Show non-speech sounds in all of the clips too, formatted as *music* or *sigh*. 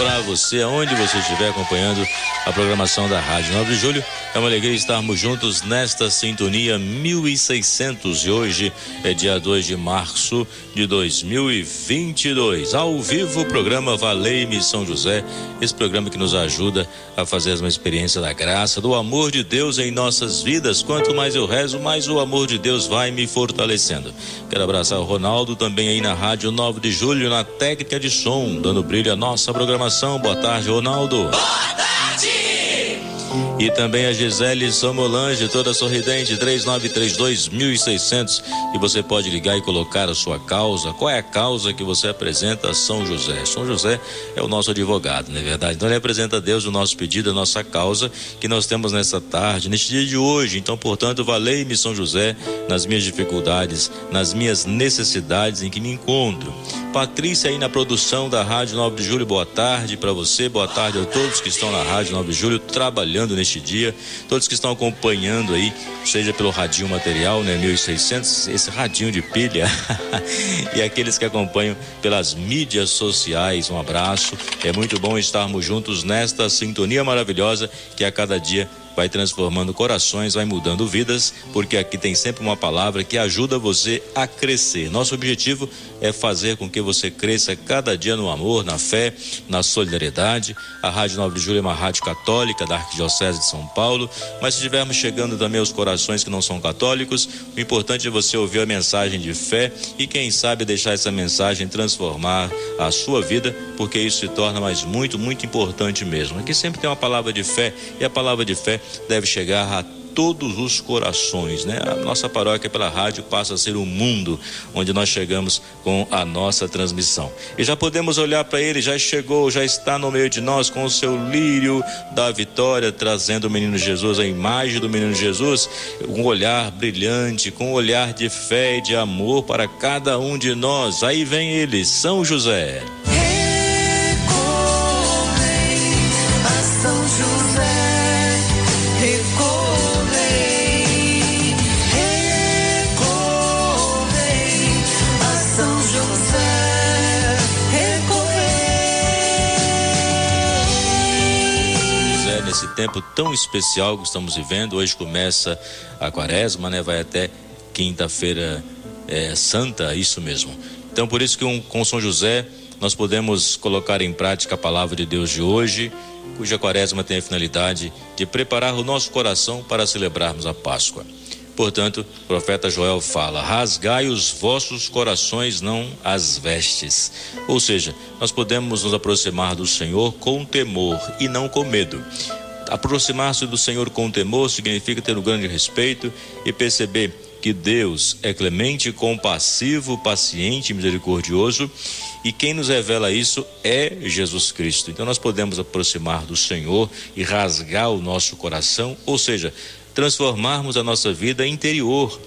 Para você, aonde você estiver acompanhando a programação da Rádio 9 de Julho, é uma alegria estarmos juntos nesta sintonia 1600 e hoje é dia 2 de março de 2022. Ao vivo, o programa Valei-me São José, esse programa que nos ajuda a fazer uma experiência da graça, do amor de Deus em nossas vidas. Quanto mais eu rezo, mais o amor de Deus vai me fortalecendo. Quero abraçar o Ronaldo também aí na Rádio 9 de Julho, na técnica de som, dando brilho à nossa programação. Boa tarde, Ronaldo. Boa tarde! E também a Gisele Somolange, toda sorridente, 3932-1600. E você pode ligar e colocar a sua causa. Qual é a causa que você apresenta a São José? São José é o nosso advogado, não é verdade? Então ele apresenta a Deus o nosso pedido, a nossa causa que nós temos nessa tarde, neste dia de hoje. Então, portanto, valei-me São José nas minhas dificuldades, nas minhas necessidades em que me encontro. Patrícia aí na produção da Rádio 9 de Julho, boa tarde para você, boa tarde a todos que estão na Rádio 9 de Julho trabalhando neste dia, todos que estão acompanhando aí, seja pelo radinho material, né, 1600, esse radinho de pilha, *laughs* e aqueles que acompanham pelas mídias sociais, um abraço. É muito bom estarmos juntos nesta sintonia maravilhosa que a cada dia vai transformando corações, vai mudando vidas, porque aqui tem sempre uma palavra que ajuda você a crescer. Nosso objetivo é fazer com que você cresça cada dia no amor, na fé, na solidariedade. A Rádio 9 de Julho é uma rádio católica da Arquidiocese de São Paulo, mas se estivermos chegando também aos corações que não são católicos, o importante é você ouvir a mensagem de fé e quem sabe deixar essa mensagem transformar a sua vida, porque isso se torna mais muito, muito importante mesmo. Aqui sempre tem uma palavra de fé e a palavra de fé deve chegar a todos os corações, né? A nossa paróquia pela rádio passa a ser o um mundo onde nós chegamos com a nossa transmissão. E já podemos olhar para ele, já chegou, já está no meio de nós com o seu lírio da vitória, trazendo o menino Jesus, a imagem do menino Jesus, um olhar brilhante, com um olhar de fé e de amor para cada um de nós. Aí vem ele, São José. Tempo tão especial que estamos vivendo. Hoje começa a quaresma, né? Vai até quinta-feira é, santa, isso mesmo. Então, por isso que um, com São José nós podemos colocar em prática a palavra de Deus de hoje, cuja quaresma tem a finalidade de preparar o nosso coração para celebrarmos a Páscoa. Portanto, o profeta Joel fala: rasgai os vossos corações, não as vestes. Ou seja, nós podemos nos aproximar do Senhor com temor e não com medo. Aproximar-se do Senhor com temor significa ter um grande respeito e perceber que Deus é clemente, compassivo, paciente, misericordioso e quem nos revela isso é Jesus Cristo. Então nós podemos aproximar do Senhor e rasgar o nosso coração, ou seja, transformarmos a nossa vida interior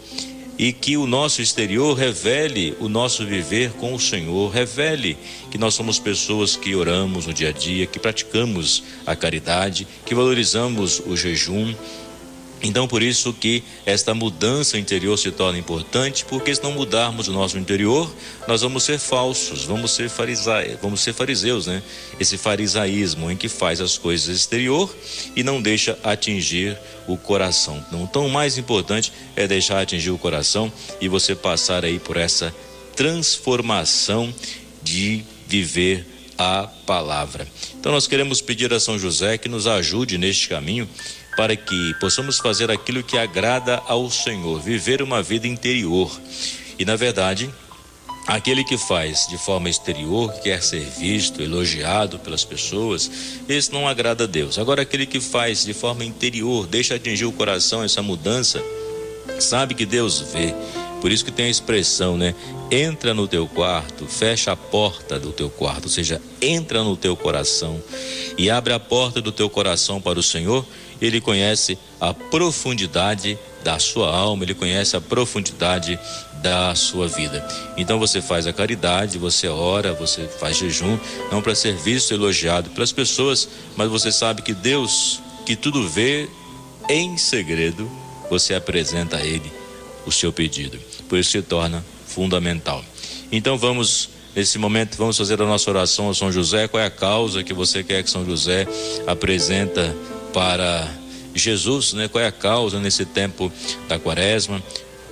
e que o nosso exterior revele o nosso viver com o Senhor, revele que nós somos pessoas que oramos no dia a dia, que praticamos a caridade, que valorizamos o jejum, então, por isso que esta mudança interior se torna importante, porque se não mudarmos o nosso interior, nós vamos ser falsos, vamos ser farisaia, vamos ser fariseus, né? Esse farisaísmo em que faz as coisas exterior e não deixa atingir o coração. Então, tão mais importante é deixar atingir o coração e você passar aí por essa transformação de viver a palavra. Então nós queremos pedir a São José que nos ajude neste caminho para que possamos fazer aquilo que agrada ao Senhor, viver uma vida interior. E na verdade, aquele que faz de forma exterior, que quer ser visto, elogiado pelas pessoas, esse não agrada a Deus. Agora, aquele que faz de forma interior, deixa atingir o coração essa mudança, sabe que Deus vê. Por isso que tem a expressão, né? Entra no teu quarto, fecha a porta do teu quarto, ou seja, entra no teu coração e abre a porta do teu coração para o Senhor ele conhece a profundidade da sua alma, ele conhece a profundidade da sua vida. Então você faz a caridade, você ora, você faz jejum, não para ser visto, elogiado pelas pessoas, mas você sabe que Deus, que tudo vê em segredo, você apresenta a Ele o seu pedido. Por isso se torna fundamental. Então vamos Nesse momento, vamos fazer a nossa oração ao São José. Qual é a causa que você quer que São José apresenta para Jesus, né? Qual é a causa nesse tempo da quaresma?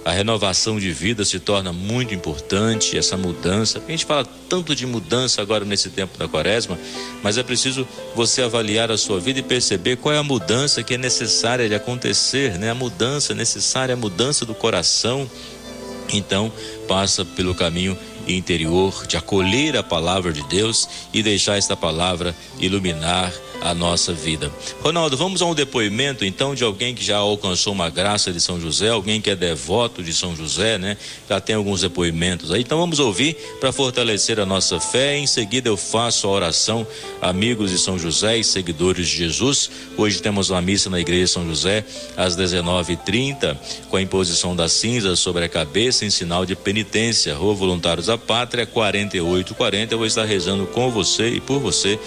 A renovação de vida se torna muito importante, essa mudança. A gente fala tanto de mudança agora nesse tempo da quaresma, mas é preciso você avaliar a sua vida e perceber qual é a mudança que é necessária de acontecer, né? A mudança necessária, a mudança do coração. Então, passa pelo caminho interior de acolher a palavra de Deus e deixar esta palavra iluminar a nossa vida. Ronaldo, vamos a um depoimento então de alguém que já alcançou uma graça de São José, alguém que é devoto de São José, né? Já tem alguns depoimentos aí. Então vamos ouvir para fortalecer a nossa fé. Em seguida eu faço a oração, amigos de São José e seguidores de Jesus. Hoje temos uma missa na igreja de São José às 19:30 com a imposição da cinza sobre a cabeça em sinal de penitência. Rua Voluntários da Pátria 4840. Eu vou estar rezando com você e por você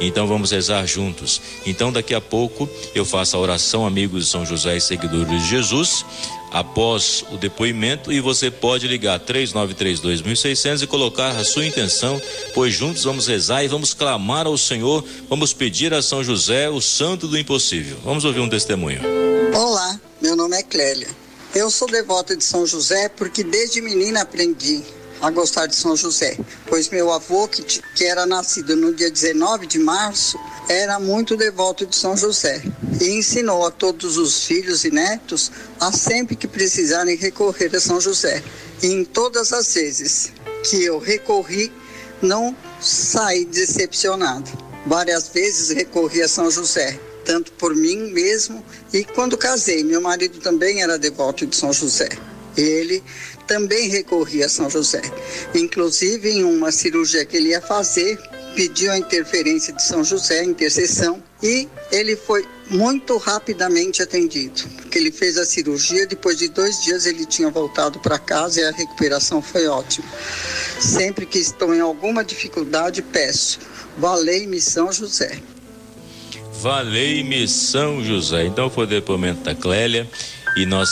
então vamos rezar juntos. Então daqui a pouco eu faço a oração, amigos de São José e seguidores de Jesus, após o depoimento e você pode ligar 3932.600 e colocar a sua intenção, pois juntos vamos rezar e vamos clamar ao Senhor, vamos pedir a São José o santo do impossível. Vamos ouvir um testemunho. Olá, meu nome é Clélia. Eu sou devota de São José porque desde menina aprendi a gostar de São José, pois meu avô, que, que era nascido no dia 19 de março, era muito devoto de São José e ensinou a todos os filhos e netos a sempre que precisarem recorrer a São José. E em todas as vezes que eu recorri, não saí decepcionado. Várias vezes recorri a São José, tanto por mim mesmo e quando casei, meu marido também era devoto de São José. Ele também recorria a São José. Inclusive, em uma cirurgia que ele ia fazer, pediu a interferência de São José, a intercessão, e ele foi muito rapidamente atendido, porque ele fez a cirurgia, depois de dois dias ele tinha voltado para casa e a recuperação foi ótima. Sempre que estou em alguma dificuldade, peço, valei-me São José. Valei-me São José. Então foi o depoimento da Clélia e nós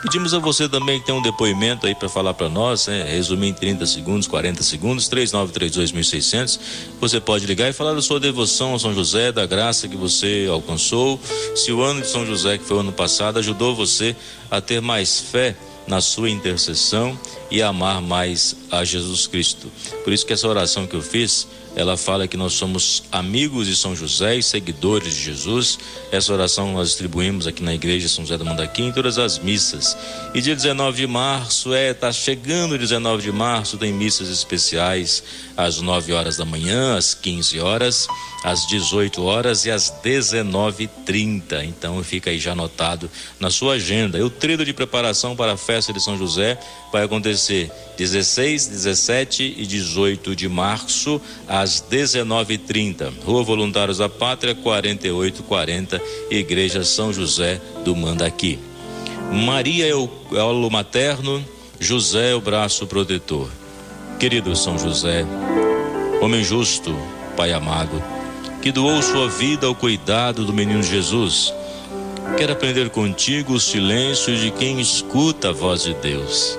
Pedimos a você também que tem um depoimento aí para falar para nós, né? resumir em 30 segundos, 40 segundos, 3932.600. Você pode ligar e falar da sua devoção a São José, da graça que você alcançou. Se o ano de São José, que foi o ano passado, ajudou você a ter mais fé na sua intercessão e amar mais a Jesus Cristo. Por isso que essa oração que eu fiz ela fala que nós somos amigos de São José e seguidores de Jesus. Essa oração nós distribuímos aqui na igreja São José do Mandaqui em todas as missas. E dia 19 de março, é, tá chegando 19 de março, tem missas especiais às 9 horas da manhã, às 15 horas, às 18 horas e às 19:30. Então fica aí já anotado na sua agenda. E o trilho de preparação para a festa de São José vai acontecer 16, 17 e 18 de março, às 19h30. Rua Voluntários da Pátria, 4840, Igreja São José do Mandaqui. Maria é o elo materno, José é o braço protetor. Querido São José, homem justo, Pai amado, que doou sua vida ao cuidado do menino Jesus, quero aprender contigo o silêncio de quem escuta a voz de Deus.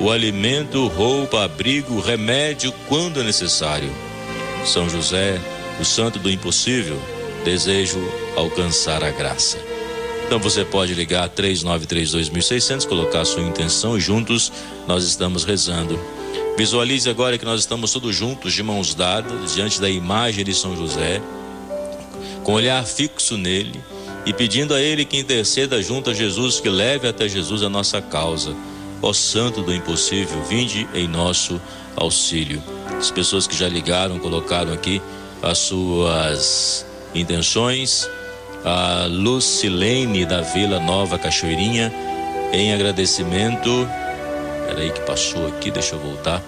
o alimento, roupa, abrigo, remédio quando necessário. São José, o santo do impossível, desejo alcançar a graça. Então você pode ligar 3932.600, colocar sua intenção e juntos nós estamos rezando. Visualize agora que nós estamos todos juntos, de mãos dadas, diante da imagem de São José, com olhar fixo nele e pedindo a ele que interceda junto a Jesus, que leve até Jesus a nossa causa. Ó Santo do Impossível, vinde em nosso auxílio. As pessoas que já ligaram, colocaram aqui as suas intenções a Lucilene da Vila Nova Cachoeirinha, em agradecimento. Peraí que passou aqui, deixa eu voltar.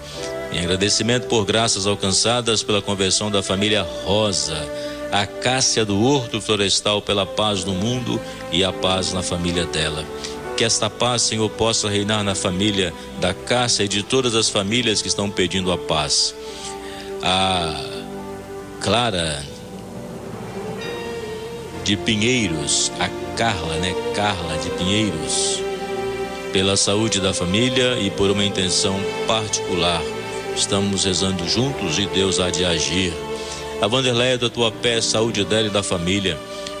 Em agradecimento por graças alcançadas pela conversão da família Rosa, a Cássia do Horto Florestal pela paz no mundo e a paz na família dela. Que esta paz, Senhor, possa reinar na família da Cássia e de todas as famílias que estão pedindo a paz. A Clara de Pinheiros, a Carla, né? Carla de Pinheiros, pela saúde da família e por uma intenção particular. Estamos rezando juntos e Deus há de agir. A Vanderleia da tua pé, saúde dela e da família.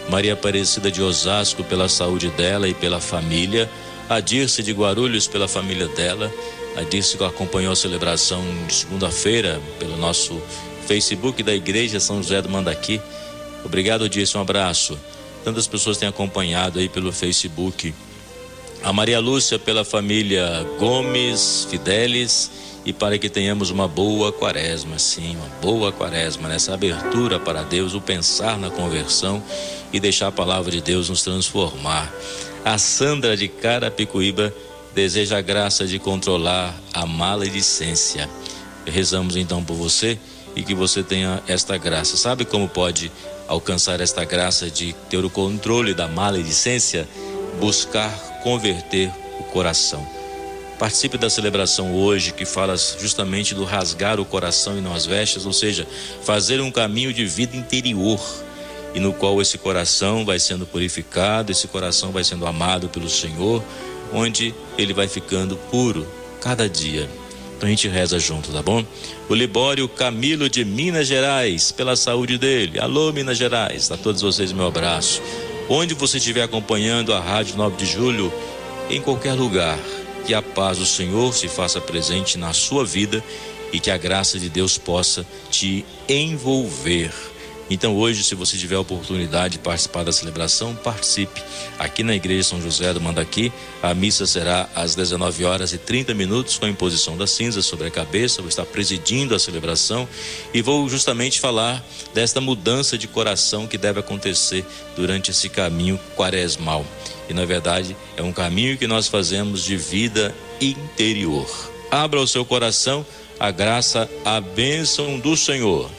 Maria Aparecida de Osasco pela saúde dela e pela família. A Dirce de Guarulhos pela família dela. A Dirce que acompanhou a celebração de segunda-feira pelo nosso Facebook da Igreja São José do Mandaqui. Obrigado, Dirce, um abraço. Tantas pessoas têm acompanhado aí pelo Facebook. A Maria Lúcia pela família Gomes Fidelis e para que tenhamos uma boa quaresma, sim, uma boa quaresma, nessa abertura para Deus, o pensar na conversão e deixar a palavra de Deus nos transformar. A Sandra de Carapicuíba deseja a graça de controlar a maledicência. Rezamos então por você e que você tenha esta graça. Sabe como pode alcançar esta graça de ter o controle da maledicência? Buscar converter o coração. Participe da celebração hoje que fala justamente do rasgar o coração e não as vestes, ou seja, fazer um caminho de vida interior e no qual esse coração vai sendo purificado, esse coração vai sendo amado pelo Senhor, onde ele vai ficando puro cada dia. Então a gente reza junto, tá bom? O Libório Camilo de Minas Gerais, pela saúde dele. Alô, Minas Gerais, a todos vocês meu abraço. Onde você estiver acompanhando a Rádio 9 de Julho, em qualquer lugar, que a paz do Senhor se faça presente na sua vida e que a graça de Deus possa te envolver então hoje, se você tiver a oportunidade de participar da celebração, participe. Aqui na Igreja São José do Mandaqui, a missa será às 19 horas e 30 minutos com a imposição da cinza sobre a cabeça. Vou estar presidindo a celebração e vou justamente falar desta mudança de coração que deve acontecer durante esse caminho quaresmal. E na verdade, é um caminho que nós fazemos de vida interior. Abra o seu coração, a graça, a bênção do Senhor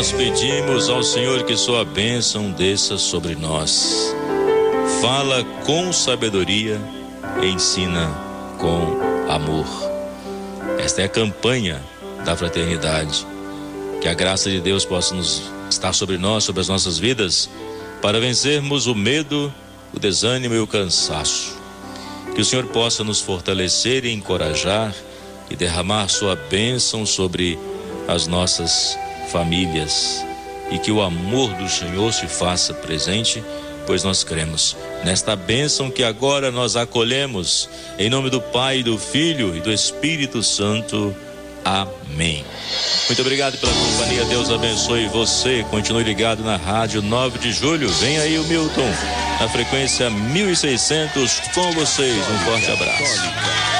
nós pedimos ao Senhor que sua bênção desça sobre nós. Fala com sabedoria, ensina com amor. Esta é a campanha da fraternidade. Que a graça de Deus possa nos estar sobre nós, sobre as nossas vidas, para vencermos o medo, o desânimo e o cansaço. Que o Senhor possa nos fortalecer e encorajar e derramar sua bênção sobre as nossas famílias e que o amor do Senhor se faça presente pois nós cremos nesta bênção que agora nós acolhemos, em nome do Pai, do Filho e do Espírito Santo. Amém. Muito obrigado pela companhia. Deus abençoe você. Continue ligado na Rádio 9 de Julho. Vem aí o Milton, na frequência 1600 com vocês. Um forte abraço.